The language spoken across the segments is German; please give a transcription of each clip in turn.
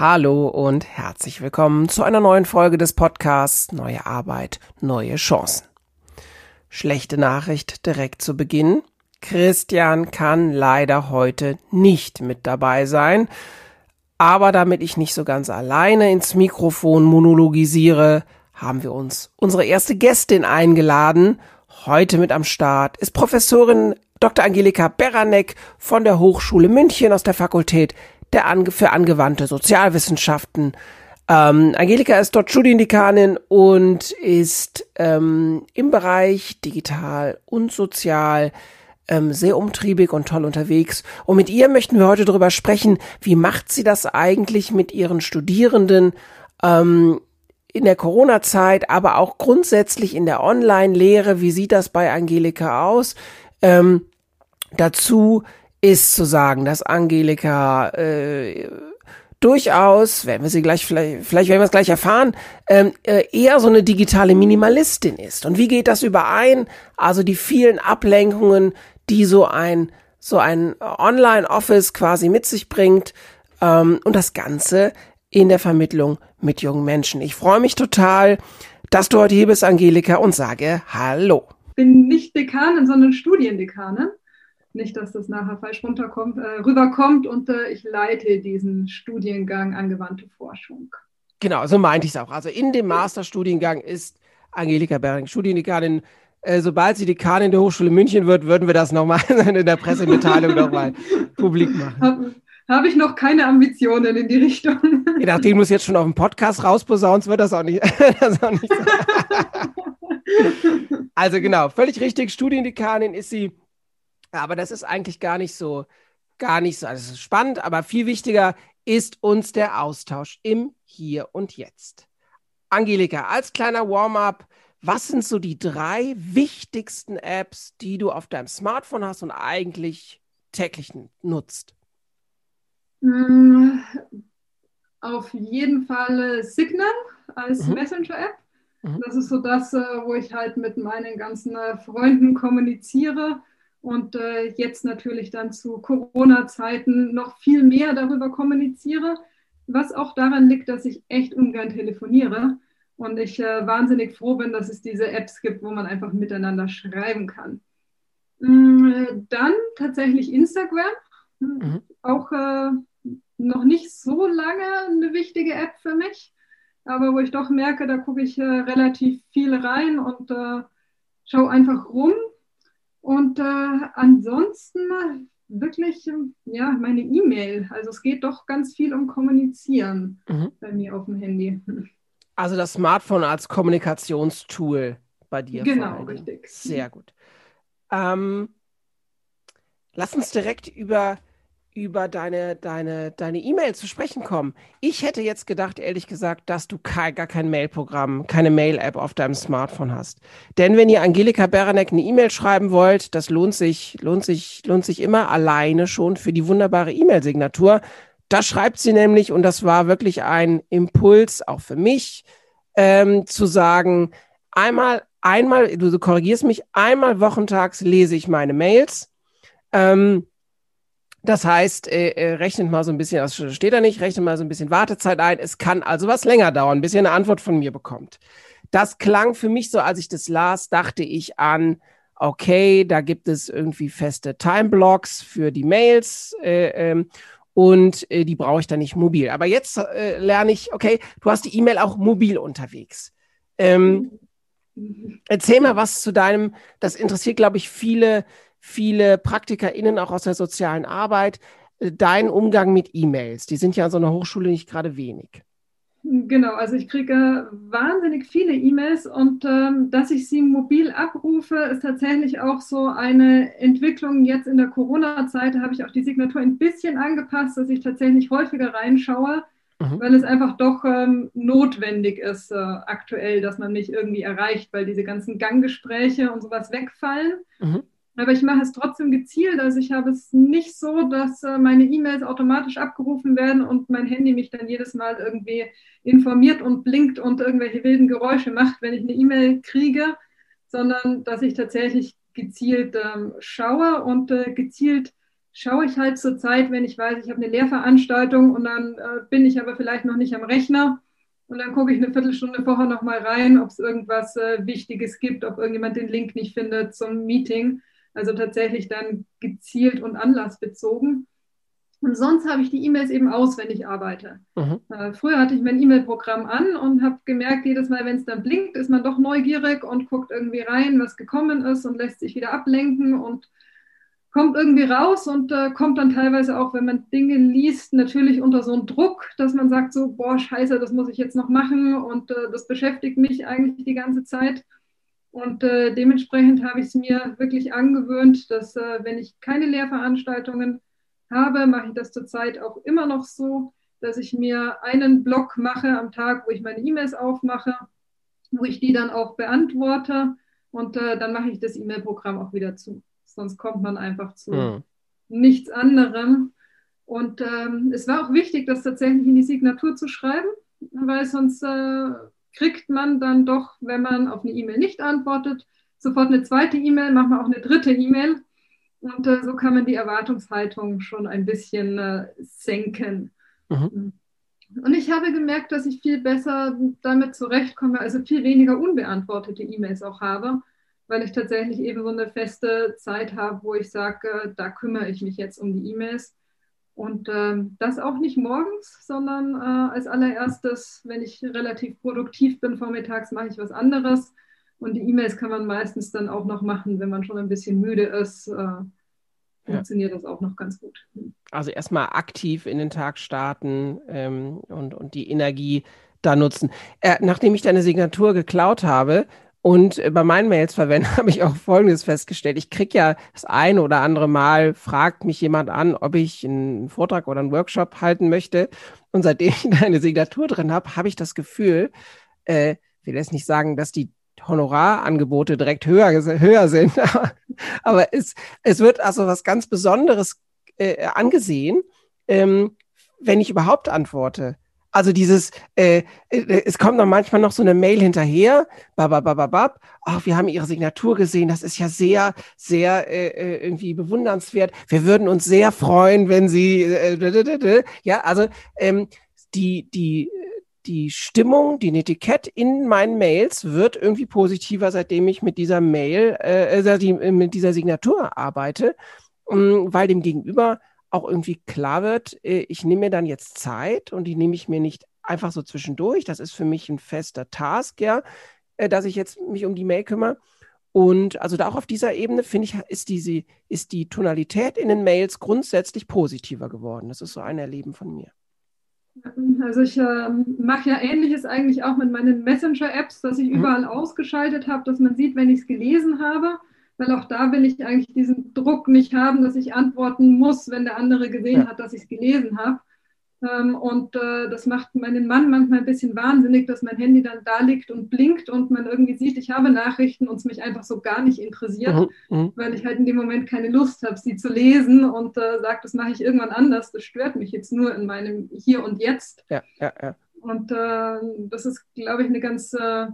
Hallo und herzlich willkommen zu einer neuen Folge des Podcasts Neue Arbeit, neue Chancen. Schlechte Nachricht direkt zu Beginn. Christian kann leider heute nicht mit dabei sein. Aber damit ich nicht so ganz alleine ins Mikrofon monologisiere, haben wir uns unsere erste Gästin eingeladen. Heute mit am Start ist Professorin Dr. Angelika Beranek von der Hochschule München aus der Fakultät der Ange für angewandte Sozialwissenschaften. Ähm, Angelika ist dort Studiendekanin und ist ähm, im Bereich digital und sozial ähm, sehr umtriebig und toll unterwegs. Und mit ihr möchten wir heute darüber sprechen, wie macht sie das eigentlich mit ihren Studierenden ähm, in der Corona-Zeit, aber auch grundsätzlich in der Online-Lehre. Wie sieht das bei Angelika aus? Ähm, dazu ist zu sagen, dass Angelika äh, durchaus, werden wir sie gleich, vielleicht, vielleicht werden wir es gleich erfahren, ähm, äh, eher so eine digitale Minimalistin ist. Und wie geht das überein? Also die vielen Ablenkungen, die so ein, so ein Online-Office quasi mit sich bringt ähm, und das Ganze in der Vermittlung mit jungen Menschen. Ich freue mich total, dass du heute hier bist, Angelika, und sage Hallo. Ich bin nicht Dekanin, sondern Studiendekanin nicht, dass das nachher falsch runterkommt, äh, rüberkommt und äh, ich leite diesen Studiengang angewandte Forschung. Genau, so meinte ich es auch. Also in dem Masterstudiengang ist Angelika Bering Studiendekanin. Äh, sobald sie Dekanin der Hochschule München wird, würden wir das nochmal in der Pressemitteilung nochmal publik machen. Habe hab ich noch keine Ambitionen in die Richtung. Je nachdem du es jetzt schon auf dem Podcast rausposaunst, wird das auch nicht, das auch nicht so. Also genau, völlig richtig. Studiendekanin ist sie aber das ist eigentlich gar nicht so, gar nicht so. Also es ist spannend, aber viel wichtiger ist uns der Austausch im Hier und Jetzt. Angelika, als kleiner Warm-up, was sind so die drei wichtigsten Apps, die du auf deinem Smartphone hast und eigentlich täglich nutzt? Mm, auf jeden Fall Signal als mhm. Messenger-App. Mhm. Das ist so das, äh, wo ich halt mit meinen ganzen äh, Freunden kommuniziere und äh, jetzt natürlich dann zu Corona-Zeiten noch viel mehr darüber kommuniziere, was auch daran liegt, dass ich echt ungern telefoniere und ich äh, wahnsinnig froh bin, dass es diese Apps gibt, wo man einfach miteinander schreiben kann. Mm, dann tatsächlich Instagram, mhm. auch äh, noch nicht so lange eine wichtige App für mich, aber wo ich doch merke, da gucke ich äh, relativ viel rein und äh, schaue einfach rum und äh, ansonsten wirklich, ja, meine E-Mail. Also es geht doch ganz viel um Kommunizieren mhm. bei mir auf dem Handy. Also das Smartphone als Kommunikationstool bei dir. Genau, richtig. Sehr gut. Ähm, lass uns direkt über über deine deine deine E-Mail zu sprechen kommen. Ich hätte jetzt gedacht, ehrlich gesagt, dass du gar kein Mail-Programm, keine Mail-App auf deinem Smartphone hast. Denn wenn ihr Angelika Beranek eine E-Mail schreiben wollt, das lohnt sich, lohnt sich, lohnt sich immer alleine schon für die wunderbare E-Mail-Signatur. Da schreibt sie nämlich, und das war wirklich ein Impuls auch für mich, ähm, zu sagen, einmal, einmal, du korrigierst mich, einmal wochentags lese ich meine Mails. Ähm, das heißt, äh, äh, rechnet mal so ein bisschen, das steht da nicht, rechnet mal so ein bisschen Wartezeit ein. Es kann also was länger dauern, bis ihr eine Antwort von mir bekommt. Das klang für mich so, als ich das las, dachte ich an, okay, da gibt es irgendwie feste Timeblocks für die Mails äh, ähm, und äh, die brauche ich dann nicht mobil. Aber jetzt äh, lerne ich, okay, du hast die E-Mail auch mobil unterwegs. Ähm, erzähl mal was zu deinem, das interessiert, glaube ich, viele viele PraktikerInnen auch aus der sozialen Arbeit, äh, dein Umgang mit E-Mails. Die sind ja an so einer Hochschule nicht gerade wenig. Genau, also ich kriege wahnsinnig viele E-Mails und ähm, dass ich sie mobil abrufe, ist tatsächlich auch so eine Entwicklung. Jetzt in der Corona-Zeit habe ich auch die Signatur ein bisschen angepasst, dass ich tatsächlich häufiger reinschaue, mhm. weil es einfach doch ähm, notwendig ist äh, aktuell, dass man mich irgendwie erreicht, weil diese ganzen Ganggespräche und sowas wegfallen. Mhm. Aber ich mache es trotzdem gezielt. Also ich habe es nicht so, dass äh, meine E-Mails automatisch abgerufen werden und mein Handy mich dann jedes Mal irgendwie informiert und blinkt und irgendwelche wilden Geräusche macht, wenn ich eine E-Mail kriege, sondern dass ich tatsächlich gezielt ähm, schaue und äh, gezielt schaue ich halt zur Zeit, wenn ich weiß, ich habe eine Lehrveranstaltung und dann äh, bin ich aber vielleicht noch nicht am Rechner. Und dann gucke ich eine Viertelstunde vorher noch mal rein, ob es irgendwas äh, Wichtiges gibt, ob irgendjemand den Link nicht findet zum Meeting. Also tatsächlich dann gezielt und anlassbezogen. Und sonst habe ich die E-Mails eben aus, wenn ich arbeite. Mhm. Äh, früher hatte ich mein E-Mail-Programm an und habe gemerkt, jedes Mal, wenn es dann blinkt, ist man doch neugierig und guckt irgendwie rein, was gekommen ist und lässt sich wieder ablenken und kommt irgendwie raus und äh, kommt dann teilweise auch, wenn man Dinge liest, natürlich unter so einen Druck, dass man sagt so, boah, scheiße, das muss ich jetzt noch machen und äh, das beschäftigt mich eigentlich die ganze Zeit. Und äh, dementsprechend habe ich es mir wirklich angewöhnt, dass äh, wenn ich keine Lehrveranstaltungen habe, mache ich das zurzeit auch immer noch so, dass ich mir einen Blog mache am Tag, wo ich meine E-Mails aufmache, wo ich die dann auch beantworte und äh, dann mache ich das E-Mail-Programm auch wieder zu. Sonst kommt man einfach zu mhm. nichts anderem. Und ähm, es war auch wichtig, das tatsächlich in die Signatur zu schreiben, weil sonst äh, kriegt man dann doch, wenn man auf eine E-Mail nicht antwortet, sofort eine zweite E-Mail, manchmal auch eine dritte E-Mail. Und äh, so kann man die Erwartungshaltung schon ein bisschen äh, senken. Mhm. Und ich habe gemerkt, dass ich viel besser damit zurechtkomme, also viel weniger unbeantwortete E-Mails auch habe, weil ich tatsächlich eben so eine feste Zeit habe, wo ich sage, da kümmere ich mich jetzt um die E-Mails. Und ähm, das auch nicht morgens, sondern äh, als allererstes, wenn ich relativ produktiv bin vormittags, mache ich was anderes. Und die E-Mails kann man meistens dann auch noch machen, wenn man schon ein bisschen müde ist. Äh, funktioniert ja. das auch noch ganz gut. Also erstmal aktiv in den Tag starten ähm, und, und die Energie da nutzen. Äh, nachdem ich deine Signatur geklaut habe, und bei meinen Mails verwende, habe ich auch Folgendes festgestellt. Ich kriege ja das eine oder andere Mal, fragt mich jemand an, ob ich einen Vortrag oder einen Workshop halten möchte. Und seitdem ich da eine Signatur drin habe, habe ich das Gefühl, äh, will jetzt nicht sagen, dass die Honorarangebote direkt höher, höher sind. Aber es, es wird also was ganz Besonderes äh, angesehen, ähm, wenn ich überhaupt antworte. Also dieses, äh, äh, es kommt dann manchmal noch so eine Mail hinterher, bababababab, ach, wir haben Ihre Signatur gesehen, das ist ja sehr, sehr äh, äh irgendwie bewundernswert. Wir würden uns sehr freuen, wenn Sie, äh, ja, also ähm, die, die die Stimmung, die Etikett in meinen Mails wird irgendwie positiver, seitdem ich mit dieser Mail, äh, äh mit dieser Signatur arbeite, ähm, weil dem Gegenüber auch irgendwie klar wird, äh, ich nehme mir dann jetzt Zeit und die nehme ich mir nicht einfach so zwischendurch. Das ist für mich ein fester Task, ja, äh, dass ich jetzt mich um die Mail kümmere. Und also da auch auf dieser Ebene finde ich, ist diese, ist die Tonalität in den Mails grundsätzlich positiver geworden. Das ist so ein Erleben von mir. Also ich äh, mache ja ähnliches eigentlich auch mit meinen Messenger-Apps, dass ich mhm. überall ausgeschaltet habe, dass man sieht, wenn ich es gelesen habe, weil auch da will ich eigentlich diesen Druck nicht haben, dass ich antworten muss, wenn der andere gesehen ja. hat, dass ich es gelesen habe. Ähm, und äh, das macht meinen Mann manchmal ein bisschen wahnsinnig, dass mein Handy dann da liegt und blinkt und man irgendwie sieht, ich habe Nachrichten und es mich einfach so gar nicht interessiert, mhm. mhm. weil ich halt in dem Moment keine Lust habe, sie zu lesen und äh, sagt, das mache ich irgendwann anders. Das stört mich jetzt nur in meinem Hier und Jetzt. Ja, ja, ja. Und äh, das ist, glaube ich, eine ganz äh,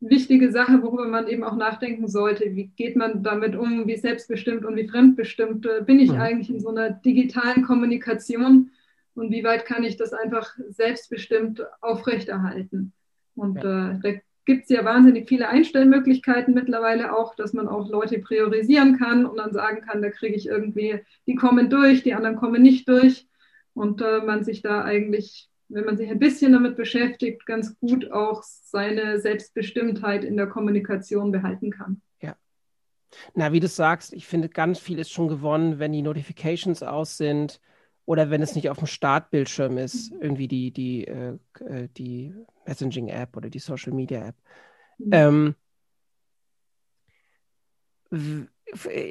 wichtige Sache, worüber man eben auch nachdenken sollte. Wie geht man damit um? Wie selbstbestimmt und wie fremdbestimmt äh, bin ich mhm. eigentlich in so einer digitalen Kommunikation? und wie weit kann ich das einfach selbstbestimmt aufrechterhalten. Und ja. äh, da gibt es ja wahnsinnig viele Einstellmöglichkeiten mittlerweile auch, dass man auch Leute priorisieren kann und dann sagen kann, da kriege ich irgendwie, die kommen durch, die anderen kommen nicht durch. Und äh, man sich da eigentlich, wenn man sich ein bisschen damit beschäftigt, ganz gut auch seine Selbstbestimmtheit in der Kommunikation behalten kann. Ja. Na, wie du sagst, ich finde, ganz viel ist schon gewonnen, wenn die Notifications aus sind oder wenn es nicht auf dem Startbildschirm ist, irgendwie die, die, äh, äh die Messaging-App oder die Social-Media-App. Mhm. Ähm,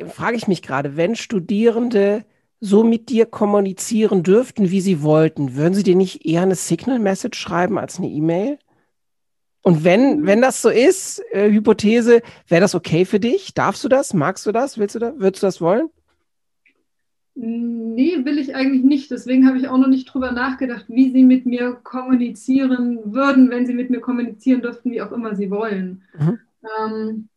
frage ich mich gerade, wenn Studierende so mit dir kommunizieren dürften, wie sie wollten, würden sie dir nicht eher eine Signal-Message schreiben als eine E-Mail? Und wenn, wenn das so ist, äh, Hypothese, wäre das okay für dich? Darfst du das? Magst du das? Willst du das? Würdest du das wollen? Nee, will ich eigentlich nicht. Deswegen habe ich auch noch nicht drüber nachgedacht, wie sie mit mir kommunizieren würden, wenn sie mit mir kommunizieren dürften, wie auch immer sie wollen. Mhm. Ähm,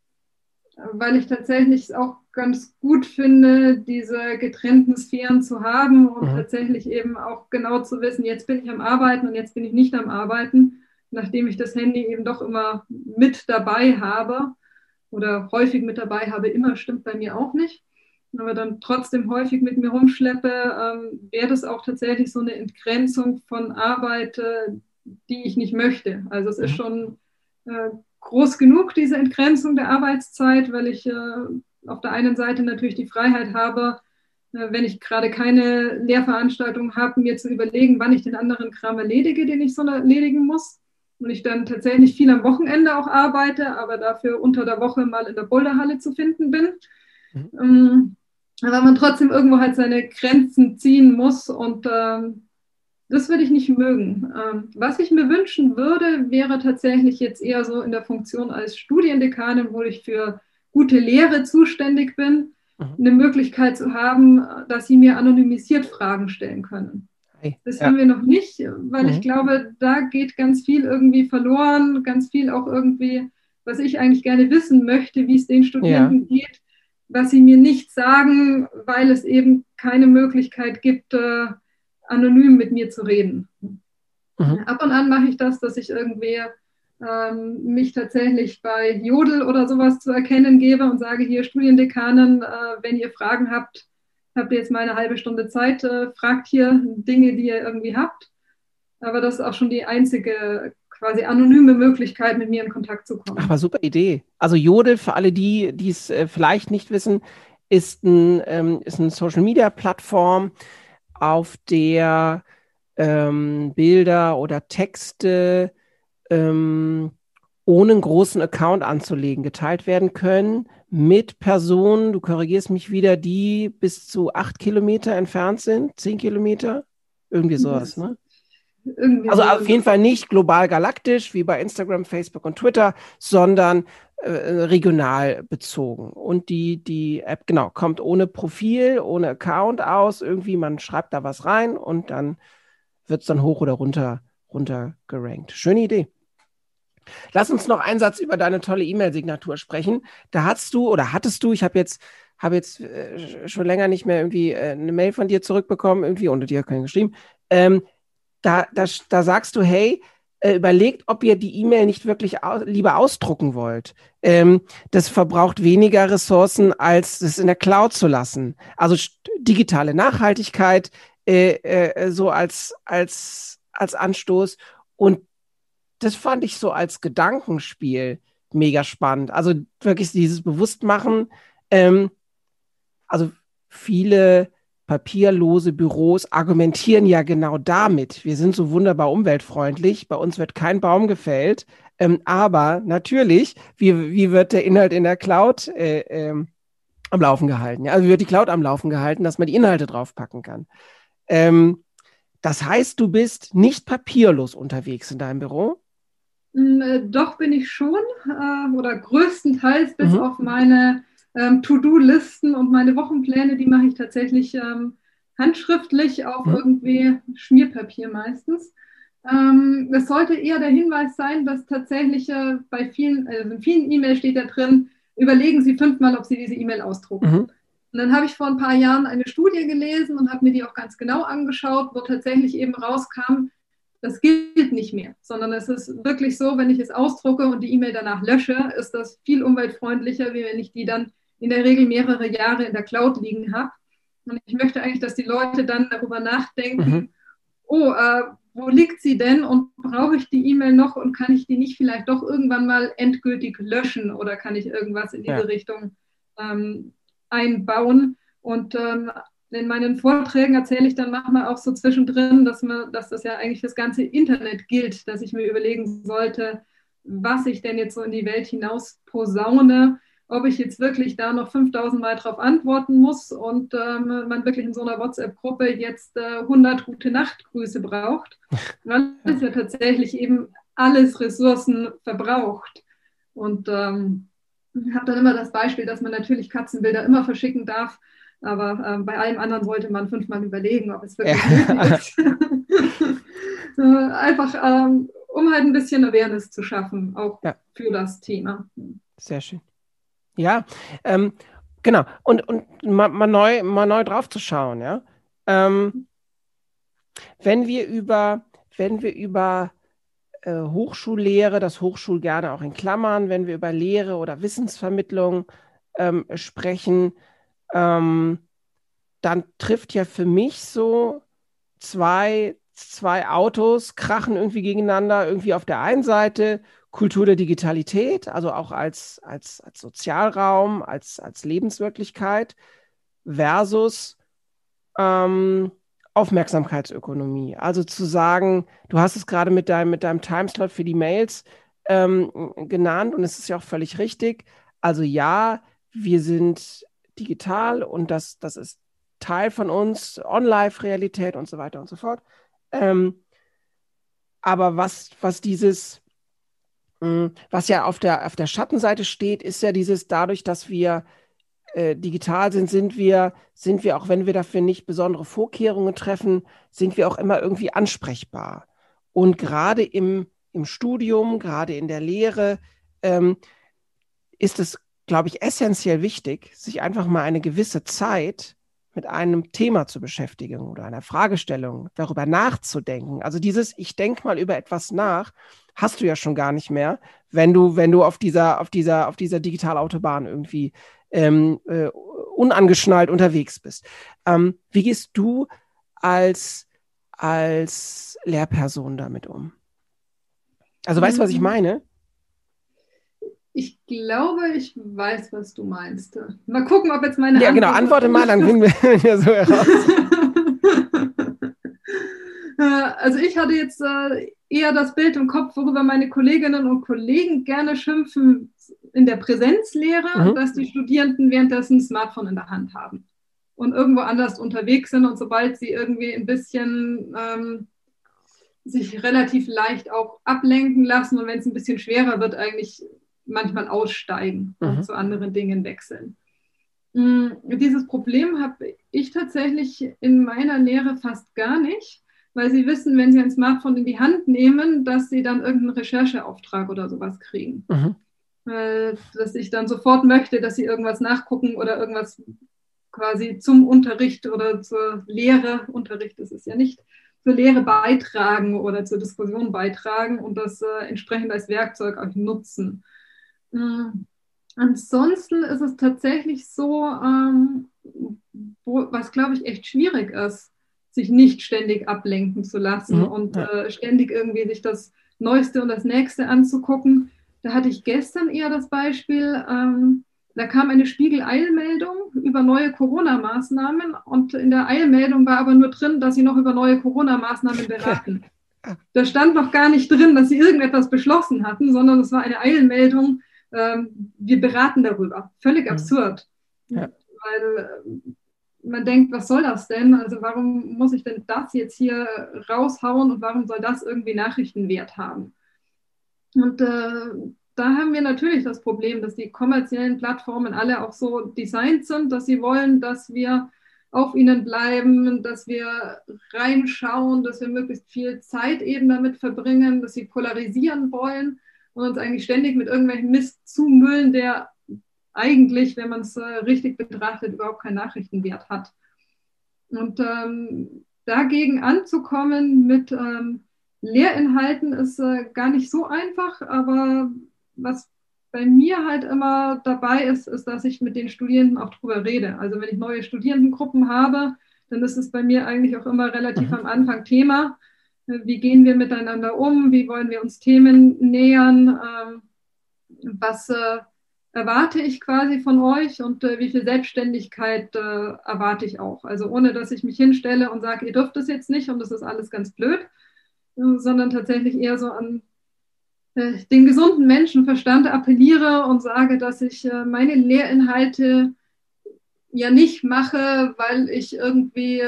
weil ich tatsächlich auch ganz gut finde, diese getrennten Sphären zu haben und mhm. tatsächlich eben auch genau zu wissen, jetzt bin ich am Arbeiten und jetzt bin ich nicht am Arbeiten, nachdem ich das Handy eben doch immer mit dabei habe oder häufig mit dabei habe, immer stimmt bei mir auch nicht, aber dann trotzdem häufig mit mir rumschleppe, ähm, wäre das auch tatsächlich so eine Entgrenzung von Arbeit, äh, die ich nicht möchte. Also es ist mhm. schon äh, groß genug, diese Entgrenzung der Arbeitszeit, weil ich äh, auf der einen Seite natürlich die Freiheit habe, äh, wenn ich gerade keine Lehrveranstaltung habe, mir zu überlegen, wann ich den anderen Kram erledige, den ich so erledigen muss. Und ich dann tatsächlich viel am Wochenende auch arbeite, aber dafür unter der Woche mal in der Boulderhalle zu finden bin. Mhm. Ähm, aber man trotzdem irgendwo halt seine Grenzen ziehen muss und ähm, das würde ich nicht mögen. Ähm, was ich mir wünschen würde, wäre tatsächlich jetzt eher so in der Funktion als Studiendekanin, wo ich für gute Lehre zuständig bin, mhm. eine Möglichkeit zu haben, dass sie mir anonymisiert Fragen stellen können. Das ja. haben wir noch nicht, weil mhm. ich glaube, da geht ganz viel irgendwie verloren, ganz viel auch irgendwie, was ich eigentlich gerne wissen möchte, wie es den Studenten ja. geht, was sie mir nicht sagen, weil es eben keine Möglichkeit gibt, äh, anonym mit mir zu reden. Mhm. Ab und an mache ich das, dass ich irgendwie ähm, mich tatsächlich bei Jodel oder sowas zu erkennen gebe und sage hier Studiendekanen, äh, wenn ihr Fragen habt, habt ihr jetzt mal eine halbe Stunde Zeit, äh, fragt hier Dinge, die ihr irgendwie habt. Aber das ist auch schon die einzige quasi anonyme Möglichkeit, mit mir in Kontakt zu kommen. Aber super Idee. Also Jodel, für alle die, die es äh, vielleicht nicht wissen, ist, ein, ähm, ist eine Social-Media-Plattform, auf der ähm, Bilder oder Texte ähm, ohne einen großen Account anzulegen geteilt werden können mit Personen, du korrigierst mich wieder, die bis zu acht Kilometer entfernt sind, zehn Kilometer, irgendwie sowas, ne? Irgendwie also auf jeden Fall nicht global galaktisch wie bei Instagram, Facebook und Twitter, sondern äh, regional bezogen. Und die, die App, genau, kommt ohne Profil, ohne Account aus. Irgendwie, man schreibt da was rein und dann wird es dann hoch oder runter, runter gerankt. Schöne Idee. Lass uns noch einen Satz über deine tolle E-Mail-Signatur sprechen. Da hast du oder hattest du, ich habe jetzt, habe jetzt äh, schon länger nicht mehr irgendwie äh, eine Mail von dir zurückbekommen, irgendwie unter dir keinen geschrieben. Ähm, da, da, da sagst du, hey, äh, überlegt, ob ihr die E-Mail nicht wirklich au lieber ausdrucken wollt. Ähm, das verbraucht weniger Ressourcen, als es in der Cloud zu lassen. Also digitale Nachhaltigkeit äh, äh, so als, als, als Anstoß. Und das fand ich so als Gedankenspiel mega spannend. Also wirklich dieses Bewusstmachen. Ähm, also viele papierlose Büros argumentieren ja genau damit. Wir sind so wunderbar umweltfreundlich, bei uns wird kein Baum gefällt. Ähm, aber natürlich, wie, wie wird der Inhalt in der Cloud äh, ähm, am Laufen gehalten? Ja? Also wie wird die Cloud am Laufen gehalten, dass man die Inhalte draufpacken kann? Ähm, das heißt, du bist nicht papierlos unterwegs in deinem Büro? Mm, äh, doch bin ich schon äh, oder größtenteils bis mhm. auf meine ähm, To-Do-Listen und meine Wochenpläne, die mache ich tatsächlich ähm, handschriftlich auf mhm. irgendwie Schmierpapier meistens. Ähm, das sollte eher der Hinweis sein, dass tatsächlich äh, bei vielen, also in vielen E-Mails steht da drin, überlegen Sie fünfmal, ob Sie diese E-Mail ausdrucken. Mhm. Und dann habe ich vor ein paar Jahren eine Studie gelesen und habe mir die auch ganz genau angeschaut, wo tatsächlich eben rauskam, das gilt nicht mehr, sondern es ist wirklich so, wenn ich es ausdrucke und die E-Mail danach lösche, ist das viel umweltfreundlicher, wie wenn ich die dann in der Regel mehrere Jahre in der Cloud liegen habe. Und ich möchte eigentlich, dass die Leute dann darüber nachdenken, mhm. oh, äh, wo liegt sie denn und brauche ich die E-Mail noch und kann ich die nicht vielleicht doch irgendwann mal endgültig löschen oder kann ich irgendwas in diese ja. Richtung ähm, einbauen? Und ähm, in meinen Vorträgen erzähle ich dann manchmal auch so zwischendrin, dass, man, dass das ja eigentlich das ganze Internet gilt, dass ich mir überlegen sollte, was ich denn jetzt so in die Welt hinaus posaune ob ich jetzt wirklich da noch 5000 Mal drauf antworten muss und ähm, man wirklich in so einer WhatsApp-Gruppe jetzt äh, 100 gute Nachtgrüße braucht, weil es ja tatsächlich eben alles Ressourcen verbraucht. Und ähm, ich habe dann immer das Beispiel, dass man natürlich Katzenbilder immer verschicken darf, aber ähm, bei allem anderen sollte man fünfmal überlegen, ob es wirklich ja. möglich ist. einfach, ähm, um halt ein bisschen Awareness zu schaffen, auch ja. für das Thema. Sehr schön. Ja, ähm, Genau, und, und mal, mal, neu, mal neu drauf zu schauen, ja. Ähm, wenn wir über, wenn wir über äh, Hochschullehre, das Hochschul gerne auch in Klammern, wenn wir über Lehre oder Wissensvermittlung ähm, sprechen, ähm, dann trifft ja für mich so zwei, zwei Autos, krachen irgendwie gegeneinander, irgendwie auf der einen Seite Kultur der Digitalität, also auch als, als, als Sozialraum, als, als Lebenswirklichkeit, versus ähm, Aufmerksamkeitsökonomie. Also zu sagen, du hast es gerade mit deinem, mit deinem Timeslot für die Mails ähm, genannt und es ist ja auch völlig richtig. Also ja, wir sind digital und das, das ist Teil von uns, On-Live-Realität und so weiter und so fort. Ähm, aber was, was dieses, mh, hm, was ja auf der, auf der Schattenseite steht, ist ja dieses, dadurch, dass wir äh, digital sind, sind wir, sind wir, auch wenn wir dafür nicht besondere Vorkehrungen treffen, sind wir auch immer irgendwie ansprechbar. Und gerade im, im Studium, gerade in der Lehre, ähm, ist es, glaube ich, essentiell wichtig, sich einfach mal eine gewisse Zeit mit einem Thema zu beschäftigen oder einer Fragestellung, darüber nachzudenken. Also dieses, ich denke mal über etwas nach, hast du ja schon gar nicht mehr, wenn du, wenn du auf dieser, auf dieser, auf dieser Digitalautobahn irgendwie ähm, äh, unangeschnallt unterwegs bist. Ähm, wie gehst du als, als Lehrperson damit um? Also weißt du, was ich mhm. meine? Ich glaube, ich weiß, was du meinst. Mal gucken, ob jetzt meine. Ja, genau, Antwort genau, antworte mal, dann finden wir ja so heraus. Äh, also ich hatte jetzt äh, eher das Bild im Kopf, worüber meine Kolleginnen und Kollegen gerne schimpfen in der Präsenzlehre, mhm. dass die Studierenden währenddessen ein Smartphone in der Hand haben und irgendwo anders unterwegs sind und sobald sie irgendwie ein bisschen ähm, sich relativ leicht auch ablenken lassen und wenn es ein bisschen schwerer wird, eigentlich manchmal aussteigen mhm. und zu anderen Dingen wechseln. Mm, dieses Problem habe ich tatsächlich in meiner Lehre fast gar nicht, weil sie wissen, wenn sie ein Smartphone in die Hand nehmen, dass sie dann irgendeinen Rechercheauftrag oder sowas kriegen. Mhm. dass ich dann sofort möchte, dass sie irgendwas nachgucken oder irgendwas quasi zum Unterricht oder zur Lehre, Unterricht ist es ja nicht, zur Lehre beitragen oder zur Diskussion beitragen und das äh, entsprechend als Werkzeug auch nutzen. Mhm. Ansonsten ist es tatsächlich so, ähm, wo, was glaube ich echt schwierig ist, sich nicht ständig ablenken zu lassen mhm. und äh, ständig irgendwie sich das Neueste und das Nächste anzugucken. Da hatte ich gestern eher das Beispiel, ähm, da kam eine Spiegel-Eilmeldung über neue Corona-Maßnahmen und in der Eilmeldung war aber nur drin, dass sie noch über neue Corona-Maßnahmen beraten. Da stand noch gar nicht drin, dass sie irgendetwas beschlossen hatten, sondern es war eine Eilmeldung, ähm, wir beraten darüber. Völlig mhm. absurd. Ja. Weil äh, man denkt, was soll das denn? Also warum muss ich denn das jetzt hier raushauen und warum soll das irgendwie Nachrichtenwert haben? Und äh, da haben wir natürlich das Problem, dass die kommerziellen Plattformen alle auch so designt sind, dass sie wollen, dass wir auf ihnen bleiben, dass wir reinschauen, dass wir möglichst viel Zeit eben damit verbringen, dass sie polarisieren wollen und uns eigentlich ständig mit irgendwelchen Mist zumüllen, der eigentlich, wenn man es äh, richtig betrachtet, überhaupt keinen Nachrichtenwert hat. Und ähm, dagegen anzukommen mit ähm, Lehrinhalten ist äh, gar nicht so einfach, aber was bei mir halt immer dabei ist, ist, dass ich mit den Studierenden auch drüber rede. Also wenn ich neue Studierendengruppen habe, dann ist es bei mir eigentlich auch immer relativ mhm. am Anfang Thema. Wie gehen wir miteinander um? Wie wollen wir uns Themen nähern? Ähm, was äh, erwarte ich quasi von euch und äh, wie viel Selbstständigkeit äh, erwarte ich auch. Also ohne, dass ich mich hinstelle und sage, ihr dürft es jetzt nicht und das ist alles ganz blöd, sondern tatsächlich eher so an den gesunden Menschenverstand appelliere und sage, dass ich meine Lehrinhalte ja nicht mache, weil ich irgendwie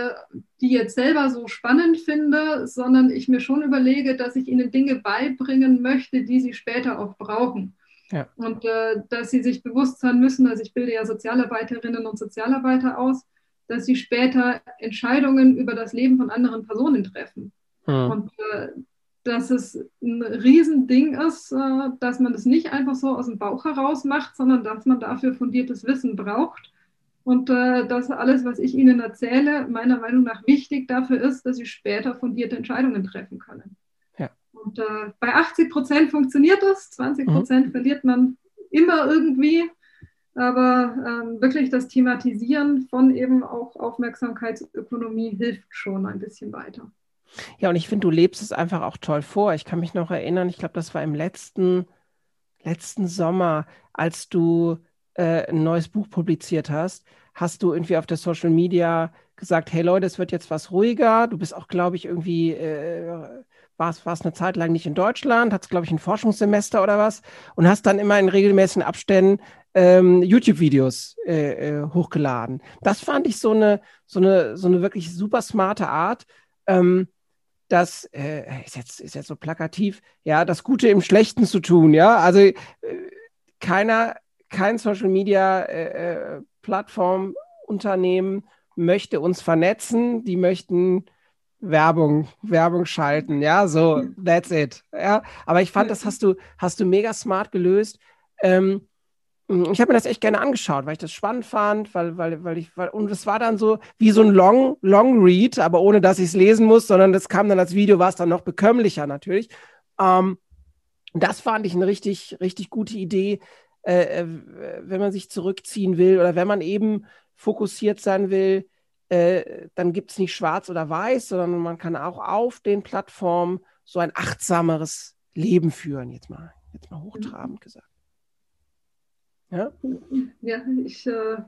die jetzt selber so spannend finde, sondern ich mir schon überlege, dass ich ihnen Dinge beibringen möchte, die sie später auch brauchen. Ja. Und äh, dass sie sich bewusst sein müssen, also ich bilde ja Sozialarbeiterinnen und Sozialarbeiter aus, dass sie später Entscheidungen über das Leben von anderen Personen treffen. Hm. Und äh, dass es ein Riesending ist, äh, dass man das nicht einfach so aus dem Bauch heraus macht, sondern dass man dafür fundiertes Wissen braucht Und äh, dass alles, was ich Ihnen erzähle, meiner Meinung nach wichtig dafür ist, dass Sie später fundierte Entscheidungen treffen können. Ja. Und äh, bei 80 Prozent funktioniert das, 20 Prozent mhm. verliert man immer irgendwie. Aber ähm, wirklich das Thematisieren von eben auch Aufmerksamkeitsökonomie hilft schon ein bisschen weiter. Ja, und ich finde, du lebst es einfach auch toll vor. Ich kann mich noch erinnern, ich glaube, das war im letzten, letzten Sommer, als du äh, ein neues Buch publiziert hast, hast du irgendwie auf der Social Media gesagt, hey Leute, es wird jetzt was ruhiger. Du bist auch, glaube ich, irgendwie, äh, warst, warst eine Zeit lang nicht in Deutschland, hattest, glaube ich, ein Forschungssemester oder was und hast dann immer in regelmäßigen Abständen ähm, YouTube-Videos äh, äh, hochgeladen. Das fand ich so eine, so eine, so eine wirklich super smarte Art, ähm, das äh, ist, jetzt, ist jetzt so plakativ, ja, das Gute im Schlechten zu tun, ja. Also äh, keiner, kein Social Media äh, äh, Plattform, Unternehmen möchte uns vernetzen, die möchten Werbung, Werbung schalten, ja, so, that's it. Ja, aber ich fand, das hast du, hast du mega smart gelöst. Ähm, hm, ich habe mir das echt gerne angeschaut, weil ich das spannend fand, weil, weil, weil ich, weil, und es war dann so wie so ein Long, Long Read, aber ohne dass ich es lesen muss, sondern das kam dann als Video, war es dann noch bekömmlicher natürlich. Ähm, das fand ich eine richtig, richtig gute Idee, äh, äh, wenn man sich zurückziehen will oder wenn man eben fokussiert sein will, äh, dann gibt es nicht schwarz oder weiß, sondern man kann auch auf den Plattformen so ein achtsameres Leben führen, jetzt mal, jetzt mal hochtrabend gesagt. Ja, ja ich äh,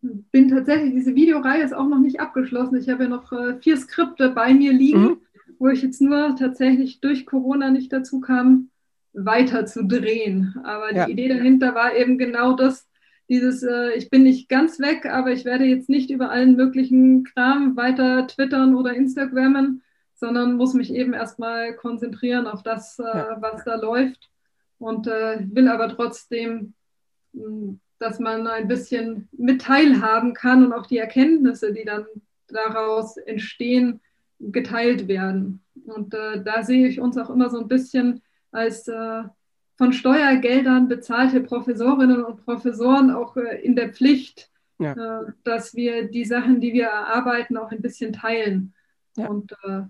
bin tatsächlich, diese Videoreihe ist auch noch nicht abgeschlossen. Ich habe ja noch äh, vier Skripte bei mir liegen, mhm. wo ich jetzt nur tatsächlich durch Corona nicht dazu kam, weiter zu drehen. Aber ja. die Idee dahinter war eben genau das, dieses, äh, ich bin nicht ganz weg, aber ich werde jetzt nicht über allen möglichen Kram weiter twittern oder Instagrammen, sondern muss mich eben erstmal konzentrieren auf das, äh, ja. was da läuft. Und äh, will aber trotzdem dass man ein bisschen mit teilhaben kann und auch die Erkenntnisse, die dann daraus entstehen, geteilt werden. Und äh, da sehe ich uns auch immer so ein bisschen als äh, von Steuergeldern bezahlte Professorinnen und Professoren auch äh, in der Pflicht, ja. Äh, dass wir die Sachen, die wir erarbeiten, auch ein bisschen teilen ja. und äh,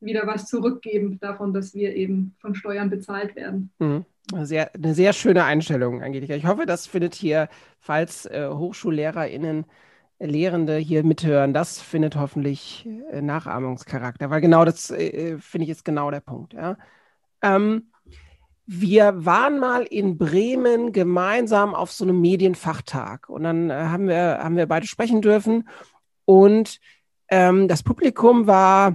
wieder was zurückgeben davon, dass wir eben von Steuern bezahlt werden. Mhm. Sehr, eine sehr schöne Einstellung, Angelika. Ich hoffe, das findet hier, falls äh, HochschullehrerInnen, äh, Lehrende hier mithören, das findet hoffentlich äh, Nachahmungscharakter, weil genau das äh, äh, finde ich ist genau der Punkt. Ja? Ähm, wir waren mal in Bremen gemeinsam auf so einem Medienfachtag. Und dann äh, haben, wir, haben wir beide sprechen dürfen. Und ähm, das Publikum war,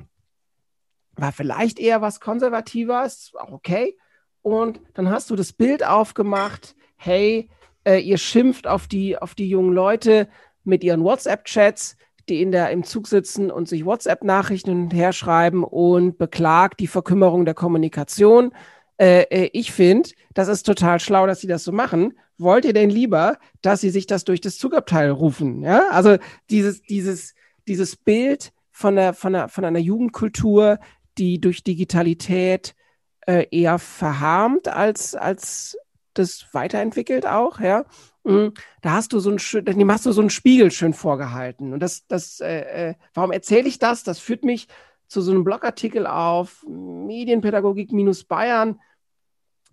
war vielleicht eher was konservativer, ist auch okay. Und dann hast du das Bild aufgemacht, hey, äh, ihr schimpft auf die, auf die jungen Leute mit ihren WhatsApp-Chats, die in der, im Zug sitzen und sich WhatsApp-Nachrichten hin und her schreiben und beklagt die Verkümmerung der Kommunikation. Äh, äh, ich finde, das ist total schlau, dass sie das so machen. Wollt ihr denn lieber, dass sie sich das durch das Zugabteil rufen? Ja, also dieses, dieses, dieses Bild von der, von der, von einer Jugendkultur, die durch Digitalität äh, eher verharmt als, als das weiterentwickelt auch, ja. Mhm. Da hast du so ein dem hast du so einen Spiegel schön vorgehalten. Und das, das, äh, äh, warum erzähle ich das? Das führt mich zu so einem Blogartikel auf Medienpädagogik-Bayern.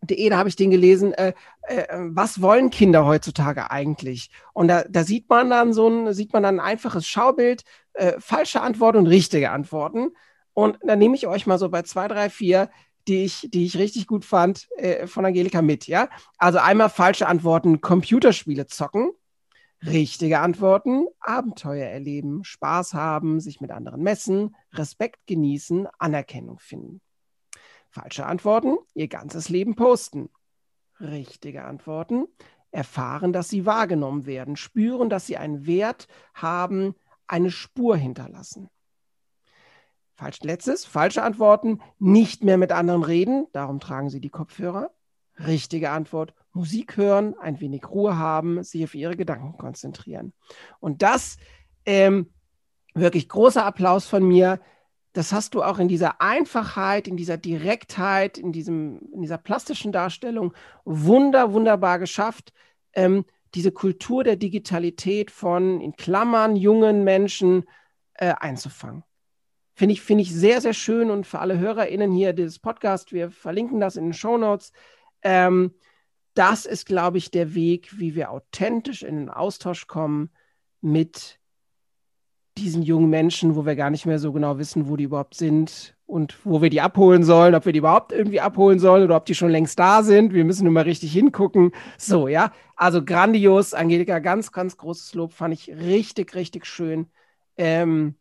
Da habe ich den gelesen, äh, äh, was wollen Kinder heutzutage eigentlich? Und da, da sieht man dann so ein, sieht man dann ein einfaches Schaubild, äh, falsche Antworten und richtige Antworten. Und dann nehme ich euch mal so bei zwei, drei, vier die ich, die ich richtig gut fand äh, von Angelika mit, ja. Also einmal falsche Antworten, Computerspiele zocken. Richtige Antworten, Abenteuer erleben, Spaß haben, sich mit anderen messen, Respekt genießen, Anerkennung finden. Falsche Antworten, ihr ganzes Leben posten. Richtige Antworten, erfahren, dass sie wahrgenommen werden, spüren, dass sie einen Wert haben, eine Spur hinterlassen. Falsch, letztes, falsche Antworten, nicht mehr mit anderen reden, darum tragen Sie die Kopfhörer. Richtige Antwort, Musik hören, ein wenig Ruhe haben, sich auf Ihre Gedanken konzentrieren. Und das, ähm, wirklich großer Applaus von mir. Das hast du auch in dieser Einfachheit, in dieser Direktheit, in, diesem, in dieser plastischen Darstellung wunder, wunderbar geschafft. Ähm, diese Kultur der Digitalität von, in Klammern, jungen Menschen äh, einzufangen. Finde ich, finde ich sehr, sehr schön und für alle HörerInnen hier dieses Podcast, wir verlinken das in den Show Notes. Ähm, das ist, glaube ich, der Weg, wie wir authentisch in den Austausch kommen mit diesen jungen Menschen, wo wir gar nicht mehr so genau wissen, wo die überhaupt sind und wo wir die abholen sollen, ob wir die überhaupt irgendwie abholen sollen oder ob die schon längst da sind. Wir müssen nur mal richtig hingucken. So, ja. Also grandios, Angelika, ganz, ganz großes Lob. Fand ich richtig, richtig schön, ähm,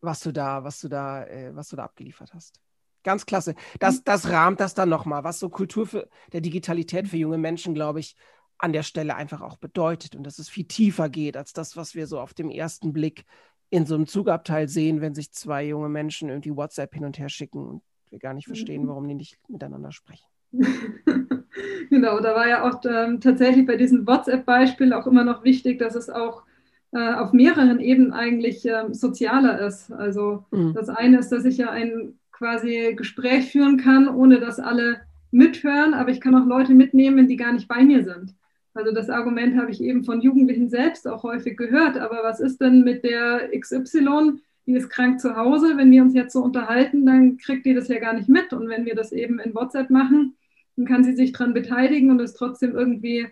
was du da, was du da, äh, was du da abgeliefert hast. Ganz klasse. Das, das rahmt das dann nochmal, was so Kultur für, der Digitalität für junge Menschen, glaube ich, an der Stelle einfach auch bedeutet und dass es viel tiefer geht als das, was wir so auf dem ersten Blick in so einem Zugabteil sehen, wenn sich zwei junge Menschen irgendwie WhatsApp hin und her schicken und wir gar nicht verstehen, mhm. warum die nicht miteinander sprechen. genau, da war ja auch ähm, tatsächlich bei diesem WhatsApp-Beispiel auch immer noch wichtig, dass es auch äh, auf mehreren Ebenen eigentlich ähm, sozialer ist. Also mhm. das eine ist, dass ich ja ein quasi Gespräch führen kann, ohne dass alle mithören, aber ich kann auch Leute mitnehmen, die gar nicht bei mir sind. Also das Argument habe ich eben von Jugendlichen selbst auch häufig gehört. Aber was ist denn mit der XY, die ist krank zu Hause? Wenn wir uns jetzt so unterhalten, dann kriegt die das ja gar nicht mit. Und wenn wir das eben in WhatsApp machen, dann kann sie sich daran beteiligen und ist trotzdem irgendwie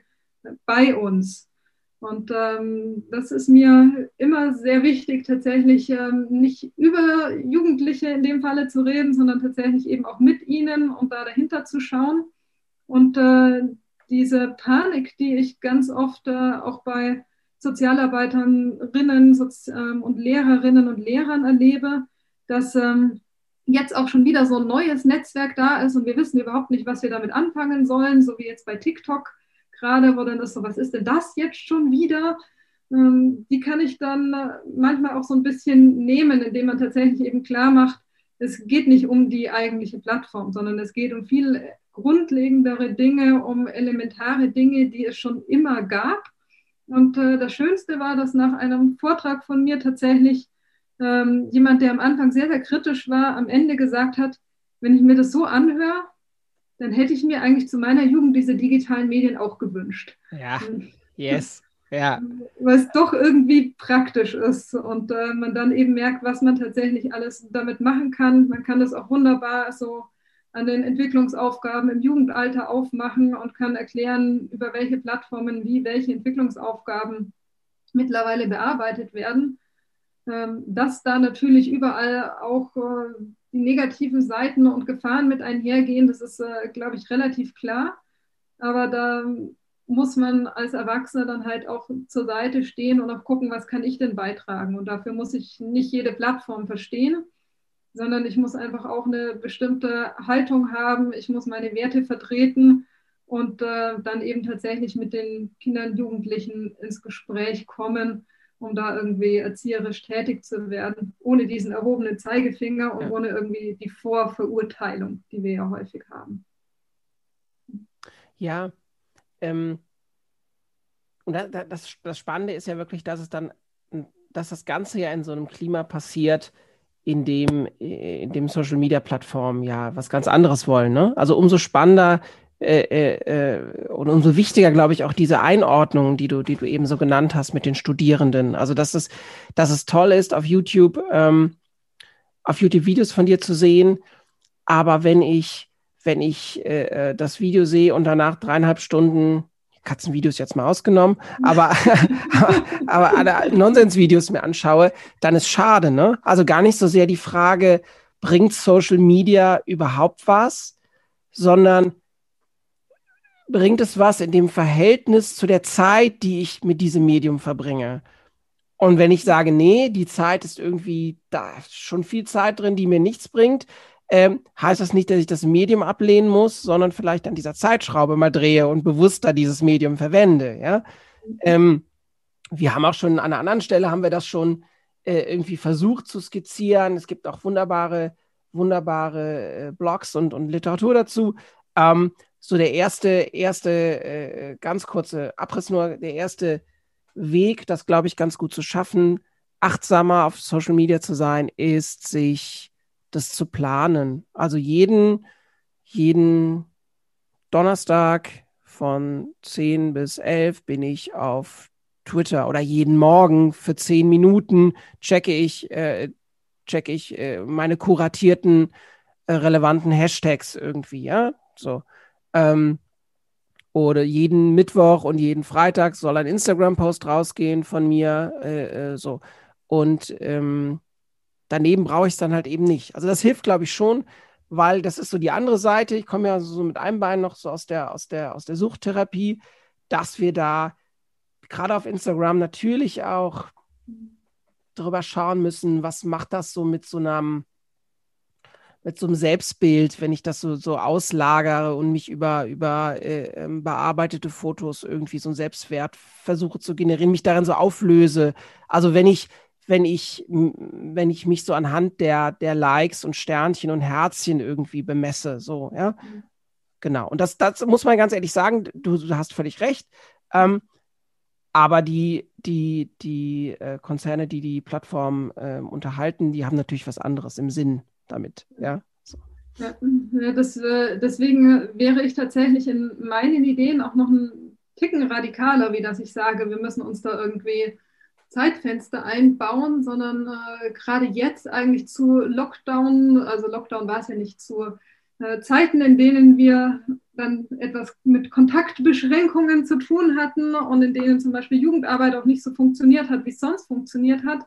bei uns. Und ähm, das ist mir immer sehr wichtig, tatsächlich ähm, nicht über Jugendliche in dem Falle zu reden, sondern tatsächlich eben auch mit ihnen und da dahinter zu schauen. Und äh, diese Panik, die ich ganz oft äh, auch bei Sozialarbeiterinnen Sozi ähm, und Lehrerinnen und Lehrern erlebe, dass ähm, jetzt auch schon wieder so ein neues Netzwerk da ist und wir wissen überhaupt nicht, was wir damit anfangen sollen, so wie jetzt bei TikTok gerade, wo dann ist so, was ist denn das jetzt schon wieder? Ähm, die kann ich dann äh, manchmal auch so ein bisschen nehmen, indem man tatsächlich eben klar macht, es geht nicht um die eigentliche Plattform, sondern es geht um viel grundlegendere Dinge, um elementare Dinge, die es schon immer gab. Und äh, das Schönste war, dass nach einem Vortrag von mir tatsächlich ähm, jemand, der am Anfang sehr, sehr kritisch war, am Ende gesagt hat, wenn ich mir das so anhöre, dann hätte ich mir eigentlich zu meiner Jugend diese digitalen Medien auch gewünscht. Ja, yes. Ja. Weil es doch irgendwie praktisch ist und äh, man dann eben merkt, was man tatsächlich alles damit machen kann. Man kann das auch wunderbar so an den Entwicklungsaufgaben im Jugendalter aufmachen und kann erklären, über welche Plattformen wie welche Entwicklungsaufgaben mittlerweile bearbeitet werden. Ähm, dass da natürlich überall auch äh, die negativen Seiten und Gefahren mit einhergehen, das ist, äh, glaube ich, relativ klar. Aber da muss man als Erwachsener dann halt auch zur Seite stehen und auch gucken, was kann ich denn beitragen. Und dafür muss ich nicht jede Plattform verstehen sondern ich muss einfach auch eine bestimmte Haltung haben, ich muss meine Werte vertreten und äh, dann eben tatsächlich mit den Kindern, Jugendlichen ins Gespräch kommen, um da irgendwie erzieherisch tätig zu werden, ohne diesen erhobenen Zeigefinger und ja. ohne irgendwie die Vorverurteilung, die wir ja häufig haben. Ja, ähm, und da, da, das, das Spannende ist ja wirklich, dass es dann, dass das Ganze ja in so einem Klima passiert, in dem, in dem Social Media Plattformen ja was ganz anderes wollen. Ne? Also umso spannender äh, äh, äh, und umso wichtiger, glaube ich, auch diese Einordnung, die du, die du eben so genannt hast mit den Studierenden. Also dass es, dass es toll ist, auf YouTube, ähm, auf YouTube Videos von dir zu sehen. Aber wenn ich, wenn ich äh, äh das Video sehe und danach dreieinhalb Stunden Katzenvideos jetzt mal ausgenommen, aber, aber, aber Nonsensvideos mir anschaue, dann ist schade, ne? Also gar nicht so sehr die Frage, bringt Social Media überhaupt was, sondern bringt es was in dem Verhältnis zu der Zeit, die ich mit diesem Medium verbringe. Und wenn ich sage, nee, die Zeit ist irgendwie, da ist schon viel Zeit drin, die mir nichts bringt, ähm, heißt das nicht, dass ich das Medium ablehnen muss, sondern vielleicht an dieser Zeitschraube mal drehe und bewusster dieses Medium verwende. Ja? Mhm. Ähm, wir haben auch schon an einer anderen Stelle haben wir das schon äh, irgendwie versucht zu skizzieren. Es gibt auch wunderbare, wunderbare äh, Blogs und, und Literatur dazu. Ähm, so der erste, erste, äh, ganz kurze Abriss nur, der erste Weg, das glaube ich ganz gut zu schaffen, achtsamer auf Social Media zu sein, ist, sich das zu planen. Also jeden, jeden Donnerstag von 10 bis 11 bin ich auf Twitter oder jeden Morgen für 10 Minuten checke ich, äh, checke ich äh, meine kuratierten äh, relevanten Hashtags irgendwie, ja, so. Ähm, oder jeden Mittwoch und jeden Freitag soll ein Instagram-Post rausgehen von mir, äh, äh, so. Und ähm, daneben brauche ich es dann halt eben nicht. Also das hilft, glaube ich, schon, weil das ist so die andere Seite. Ich komme ja so mit einem Bein noch so aus der, aus der, aus der Suchttherapie, dass wir da gerade auf Instagram natürlich auch darüber schauen müssen, was macht das so mit so einem mit so einem Selbstbild, wenn ich das so, so auslagere und mich über, über äh, ähm, bearbeitete Fotos irgendwie so einen Selbstwert versuche zu generieren, mich darin so auflöse. Also wenn ich, wenn ich, wenn ich mich so anhand der, der Likes und Sternchen und Herzchen irgendwie bemesse, so, ja. Mhm. Genau. Und das, das muss man ganz ehrlich sagen, du, du hast völlig recht. Ähm, aber die, die, die äh, Konzerne, die die Plattform äh, unterhalten, die haben natürlich was anderes im Sinn damit. Ja, ja das, äh, deswegen wäre ich tatsächlich in meinen Ideen auch noch ein Ticken radikaler, wie dass ich sage, wir müssen uns da irgendwie Zeitfenster einbauen, sondern äh, gerade jetzt eigentlich zu Lockdown, also Lockdown war es ja nicht zu äh, Zeiten, in denen wir dann etwas mit Kontaktbeschränkungen zu tun hatten und in denen zum Beispiel Jugendarbeit auch nicht so funktioniert hat, wie es sonst funktioniert hat,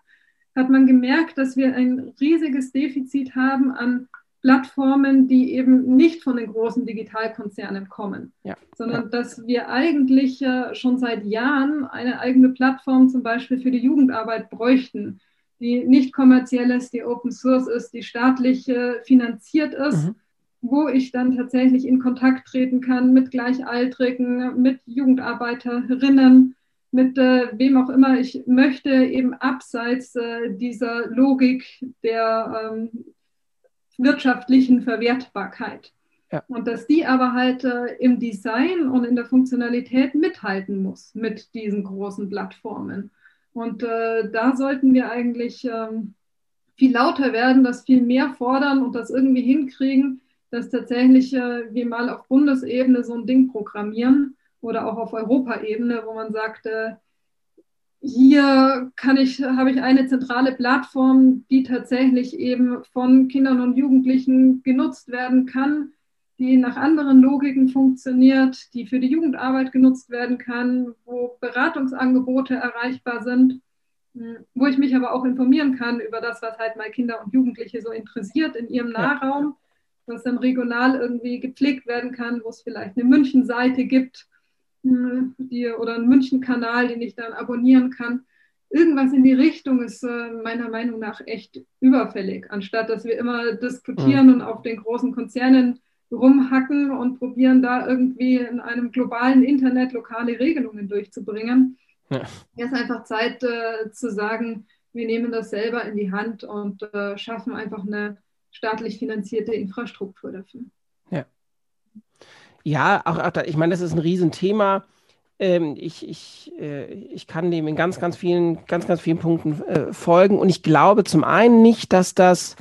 hat man gemerkt, dass wir ein riesiges Defizit haben an Plattformen, die eben nicht von den großen Digitalkonzernen kommen, ja. sondern ja. dass wir eigentlich äh, schon seit Jahren eine eigene Plattform zum Beispiel für die Jugendarbeit bräuchten, die nicht kommerziell ist, die Open Source ist, die staatlich äh, finanziert ist. Mhm wo ich dann tatsächlich in Kontakt treten kann mit Gleichaltrigen, mit Jugendarbeiterinnen, mit äh, wem auch immer ich möchte, eben abseits äh, dieser Logik der ähm, wirtschaftlichen Verwertbarkeit. Ja. Und dass die aber halt äh, im Design und in der Funktionalität mithalten muss mit diesen großen Plattformen. Und äh, da sollten wir eigentlich ähm, viel lauter werden, das viel mehr fordern und das irgendwie hinkriegen, dass tatsächlich äh, wir mal auf Bundesebene so ein Ding programmieren oder auch auf Europaebene, wo man sagt, äh, hier kann ich, habe ich eine zentrale Plattform, die tatsächlich eben von Kindern und Jugendlichen genutzt werden kann, die nach anderen Logiken funktioniert, die für die Jugendarbeit genutzt werden kann, wo Beratungsangebote erreichbar sind, wo ich mich aber auch informieren kann über das, was halt mal Kinder und Jugendliche so interessiert in ihrem Nahraum was dann regional irgendwie gepflegt werden kann, wo es vielleicht eine München-Seite gibt die, oder einen München-Kanal, den ich dann abonnieren kann. Irgendwas in die Richtung ist äh, meiner Meinung nach echt überfällig, anstatt dass wir immer diskutieren mhm. und auf den großen Konzernen rumhacken und probieren da irgendwie in einem globalen Internet lokale Regelungen durchzubringen. Ja. Jetzt einfach Zeit äh, zu sagen, wir nehmen das selber in die Hand und äh, schaffen einfach eine staatlich finanzierte Infrastruktur dafür. Ja. Ja, auch, auch da, ich meine, das ist ein Riesenthema. Ähm, ich, ich, äh, ich kann dem in ganz, ganz vielen, ganz, ganz vielen Punkten äh, folgen. Und ich glaube zum einen nicht, dass das,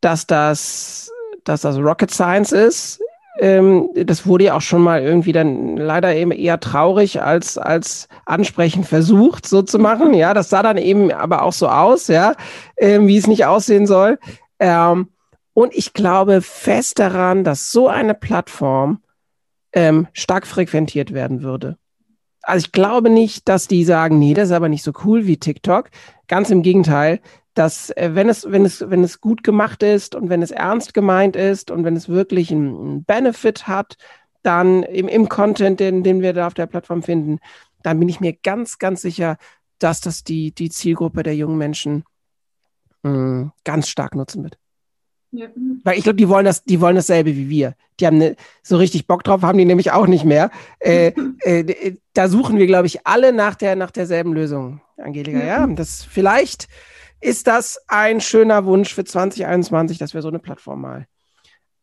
dass das, dass das Rocket Science ist. Ähm, das wurde ja auch schon mal irgendwie dann leider eben eher traurig als, als ansprechend versucht, so zu machen. Ja, das sah dann eben aber auch so aus, ja, ähm, wie es nicht aussehen soll. Ähm, und ich glaube fest daran, dass so eine Plattform ähm, stark frequentiert werden würde. Also ich glaube nicht, dass die sagen, nee, das ist aber nicht so cool wie TikTok. Ganz im Gegenteil, dass äh, wenn es, wenn es, wenn es gut gemacht ist und wenn es ernst gemeint ist und wenn es wirklich einen Benefit hat, dann im, im Content, den, den wir da auf der Plattform finden, dann bin ich mir ganz, ganz sicher, dass das die, die Zielgruppe der jungen Menschen mh, ganz stark nutzen wird. Ja. Weil ich glaube, die wollen das, die wollen dasselbe wie wir. Die haben ne, so richtig Bock drauf, haben die nämlich auch nicht mehr. Äh, äh, da suchen wir, glaube ich, alle nach der nach derselben Lösung, Angelika. Ja, ja? das vielleicht ist das ein schöner Wunsch für 2021, dass wir so eine Plattform mal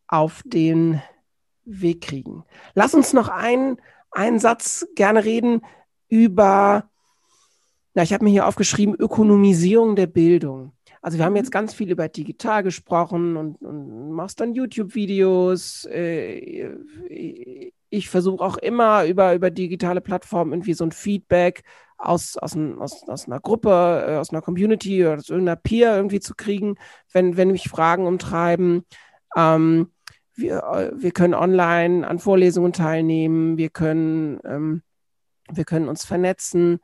auf den Weg kriegen. Lass uns noch einen, einen Satz gerne reden über, na, ich habe mir hier aufgeschrieben, Ökonomisierung der Bildung. Also wir haben jetzt ganz viel über digital gesprochen und, und machst dann YouTube-Videos. Äh, ich versuche auch immer über, über digitale Plattformen irgendwie so ein Feedback aus, aus, aus, aus einer Gruppe, äh, aus einer Community oder aus irgendeiner Peer irgendwie zu kriegen, wenn, wenn mich Fragen umtreiben. Ähm, wir, äh, wir können online an Vorlesungen teilnehmen, wir können, ähm, wir können uns vernetzen.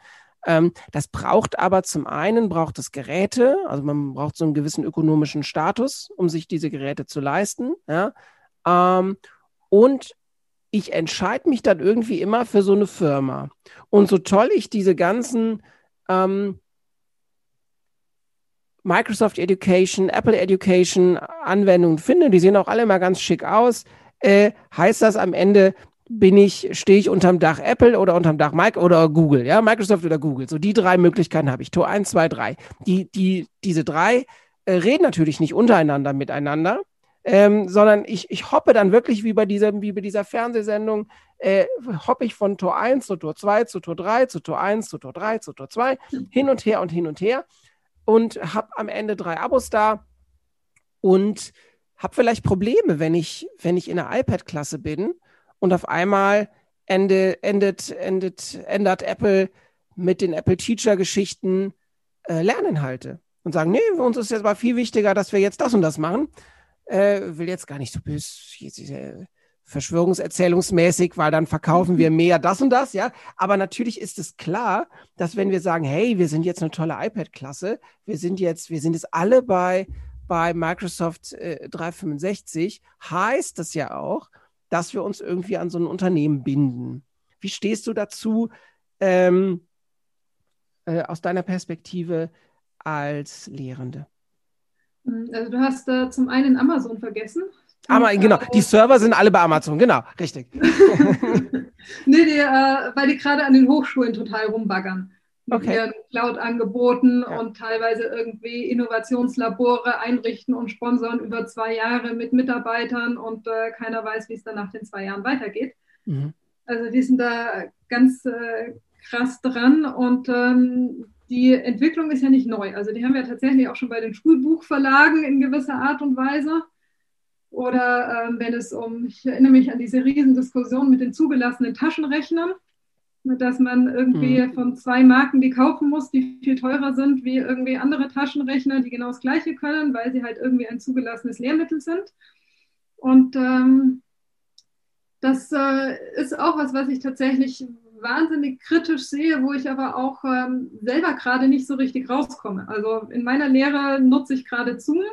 Ähm, das braucht aber zum einen braucht es Geräte, also man braucht so einen gewissen ökonomischen Status, um sich diese Geräte zu leisten. Ja? Ähm, und ich entscheide mich dann irgendwie immer für so eine Firma. Und so toll ich diese ganzen ähm, Microsoft Education, Apple Education Anwendungen finde, die sehen auch alle mal ganz schick aus, äh, heißt das am Ende, bin ich, stehe ich unterm Dach Apple oder unterm Dach Mike oder Google, ja, Microsoft oder Google. So die drei Möglichkeiten habe ich. Tor 1, 2, 3. Die, die, diese drei äh, reden natürlich nicht untereinander miteinander ähm, sondern ich, ich hoppe dann wirklich wie bei dieser, wie bei dieser Fernsehsendung, äh, hoppe ich von Tor 1 zu Tor 2 zu Tor 3 zu Tor 1 zu Tor 3 zu Tor 2 hin und her und hin und her und habe am Ende drei Abos da und habe vielleicht Probleme, wenn ich, wenn ich in der iPad-Klasse bin und auf einmal ende, endet, endet, ändert Apple mit den Apple Teacher-Geschichten äh, Lerninhalte und sagen, nee, für uns ist jetzt aber viel wichtiger, dass wir jetzt das und das machen äh, will jetzt gar nicht so böse, verschwörungserzählungsmäßig, weil dann verkaufen wir mehr das und das, ja. Aber natürlich ist es klar, dass wenn wir sagen, hey, wir sind jetzt eine tolle iPad-Klasse, wir sind jetzt, wir sind jetzt alle bei, bei Microsoft äh, 365, heißt das ja auch, dass wir uns irgendwie an so ein Unternehmen binden. Wie stehst du dazu ähm, äh, aus deiner Perspektive als Lehrende? Hm, also du hast äh, zum einen Amazon vergessen. Aber, genau, die Server sind alle bei Amazon, genau, richtig. nee, die, äh, weil die gerade an den Hochschulen total rumbaggern. Mit okay. ihren Cloud-Angeboten ja. und teilweise irgendwie Innovationslabore einrichten und sponsern über zwei Jahre mit Mitarbeitern und äh, keiner weiß, wie es dann nach den zwei Jahren weitergeht. Mhm. Also die sind da ganz äh, krass dran und ähm, die Entwicklung ist ja nicht neu. Also die haben wir tatsächlich auch schon bei den Schulbuchverlagen in gewisser Art und Weise. Oder ähm, wenn es um, ich erinnere mich an diese Riesendiskussion mit den zugelassenen Taschenrechnern, dass man irgendwie hm. von zwei Marken die kaufen muss, die viel teurer sind wie irgendwie andere Taschenrechner, die genau das Gleiche können, weil sie halt irgendwie ein zugelassenes Lehrmittel sind. Und ähm, das äh, ist auch was, was ich tatsächlich wahnsinnig kritisch sehe, wo ich aber auch ähm, selber gerade nicht so richtig rauskomme. Also in meiner Lehre nutze ich gerade Zoom, mhm.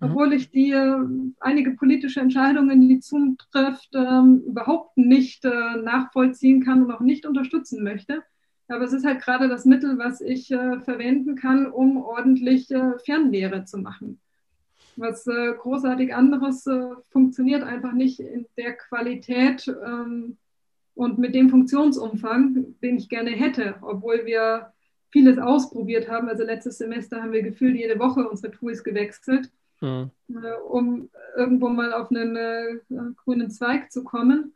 Obwohl ich die äh, einige politische Entscheidungen, die Zoom trifft, ähm, überhaupt nicht äh, nachvollziehen kann und auch nicht unterstützen möchte. Aber es ist halt gerade das Mittel, was ich äh, verwenden kann, um ordentlich Fernlehre zu machen. Was großartig anderes funktioniert einfach nicht in der Qualität, ähm, und mit dem Funktionsumfang, den ich gerne hätte, obwohl wir vieles ausprobiert haben. Also letztes Semester haben wir gefühlt jede Woche unsere Tools gewechselt, mhm. um irgendwo mal auf einen äh, grünen Zweig zu kommen.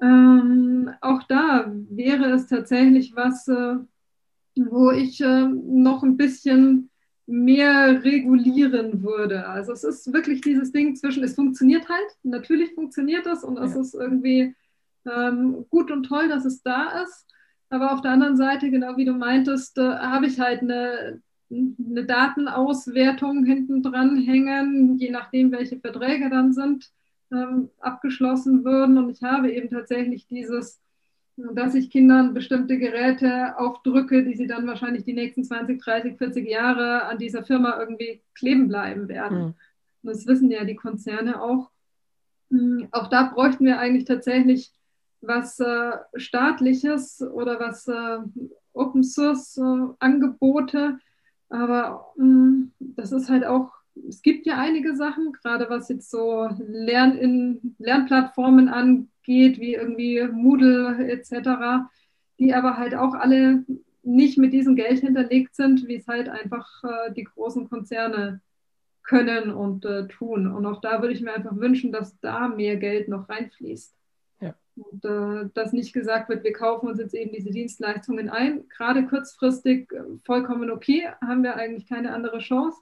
Ähm, auch da wäre es tatsächlich was, äh, wo ich äh, noch ein bisschen mehr regulieren würde. Also es ist wirklich dieses Ding zwischen, es funktioniert halt, natürlich funktioniert das und es ja. ist irgendwie ähm, gut und toll, dass es da ist. Aber auf der anderen Seite, genau wie du meintest, äh, habe ich halt eine, eine Datenauswertung hinten dran hängen, je nachdem, welche Verträge dann sind, ähm, abgeschlossen würden. Und ich habe eben tatsächlich dieses, dass ich Kindern bestimmte Geräte aufdrücke, die sie dann wahrscheinlich die nächsten 20, 30, 40 Jahre an dieser Firma irgendwie kleben bleiben werden. Mhm. Und das wissen ja die Konzerne auch. Hm, auch da bräuchten wir eigentlich tatsächlich was äh, staatliches oder was äh, Open Source äh, Angebote. Aber mh, mm, das ist halt auch, es gibt ja einige Sachen, gerade was jetzt so Lern in Lernplattformen angeht, wie irgendwie Moodle etc., die aber halt auch alle nicht mit diesem Geld hinterlegt sind, wie es halt einfach äh, die großen Konzerne können und äh, tun. Und auch da würde ich mir einfach wünschen, dass da mehr Geld noch reinfließt. Und äh, dass nicht gesagt wird, wir kaufen uns jetzt eben diese Dienstleistungen ein. Gerade kurzfristig äh, vollkommen okay, haben wir eigentlich keine andere Chance.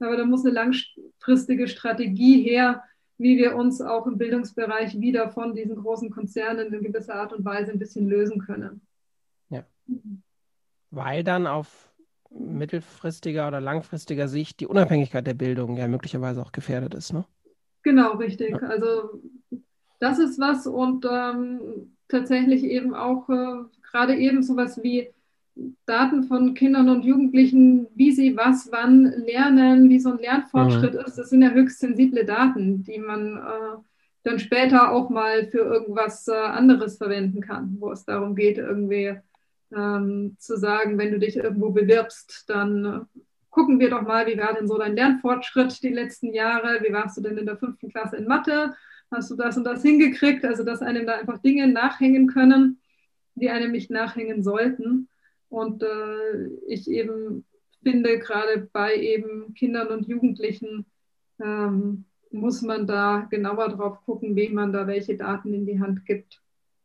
Aber da muss eine langfristige Strategie her, wie wir uns auch im Bildungsbereich wieder von diesen großen Konzernen in gewisser Art und Weise ein bisschen lösen können. Ja. Weil dann auf mittelfristiger oder langfristiger Sicht die Unabhängigkeit der Bildung ja möglicherweise auch gefährdet ist, ne? Genau, richtig. Ja. Also das ist was und ähm, tatsächlich eben auch äh, gerade eben sowas wie Daten von Kindern und Jugendlichen, wie sie was wann lernen, wie so ein Lernfortschritt mhm. ist, das sind ja höchst sensible Daten, die man äh, dann später auch mal für irgendwas äh, anderes verwenden kann, wo es darum geht, irgendwie ähm, zu sagen, wenn du dich irgendwo bewirbst, dann äh, gucken wir doch mal, wie war denn so dein Lernfortschritt die letzten Jahre, wie warst du denn in der fünften Klasse in Mathe, hast du das und das hingekriegt, also dass einem da einfach Dinge nachhängen können, die einem nicht nachhängen sollten. Und äh, ich eben finde, gerade bei eben Kindern und Jugendlichen ähm, muss man da genauer drauf gucken, wem man da welche Daten in die Hand gibt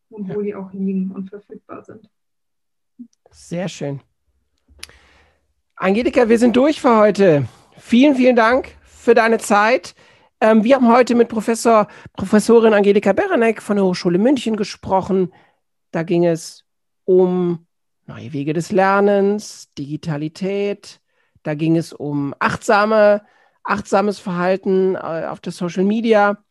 und ja. wo die auch liegen und verfügbar sind. Sehr schön. Angelika, wir sind durch für heute. Vielen, vielen Dank für deine Zeit. Ähm, wir haben heute mit Professor, Professorin Angelika Berenek von der Hochschule München gesprochen. Da ging es um neue Wege des Lernens, Digitalität. Da ging es um achtsame, achtsames Verhalten äh, auf der Social Media.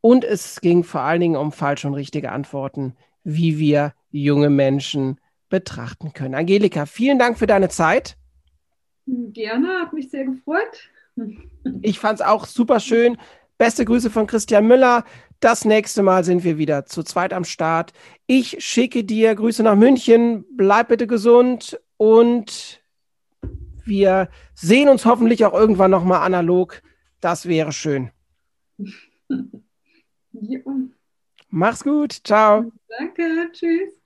Und es ging vor allen Dingen um falsche und richtige Antworten, wie wir junge Menschen betrachten können. Angelika, vielen Dank für deine Zeit. Gerne, hat mich sehr gefreut. Ich fand es auch super schön. Beste Grüße von Christian Müller. Das nächste Mal sind wir wieder zu zweit am Start. Ich schicke dir Grüße nach München. Bleib bitte gesund und wir sehen uns hoffentlich auch irgendwann nochmal analog. Das wäre schön. Ja. Mach's gut. Ciao. Danke. Tschüss.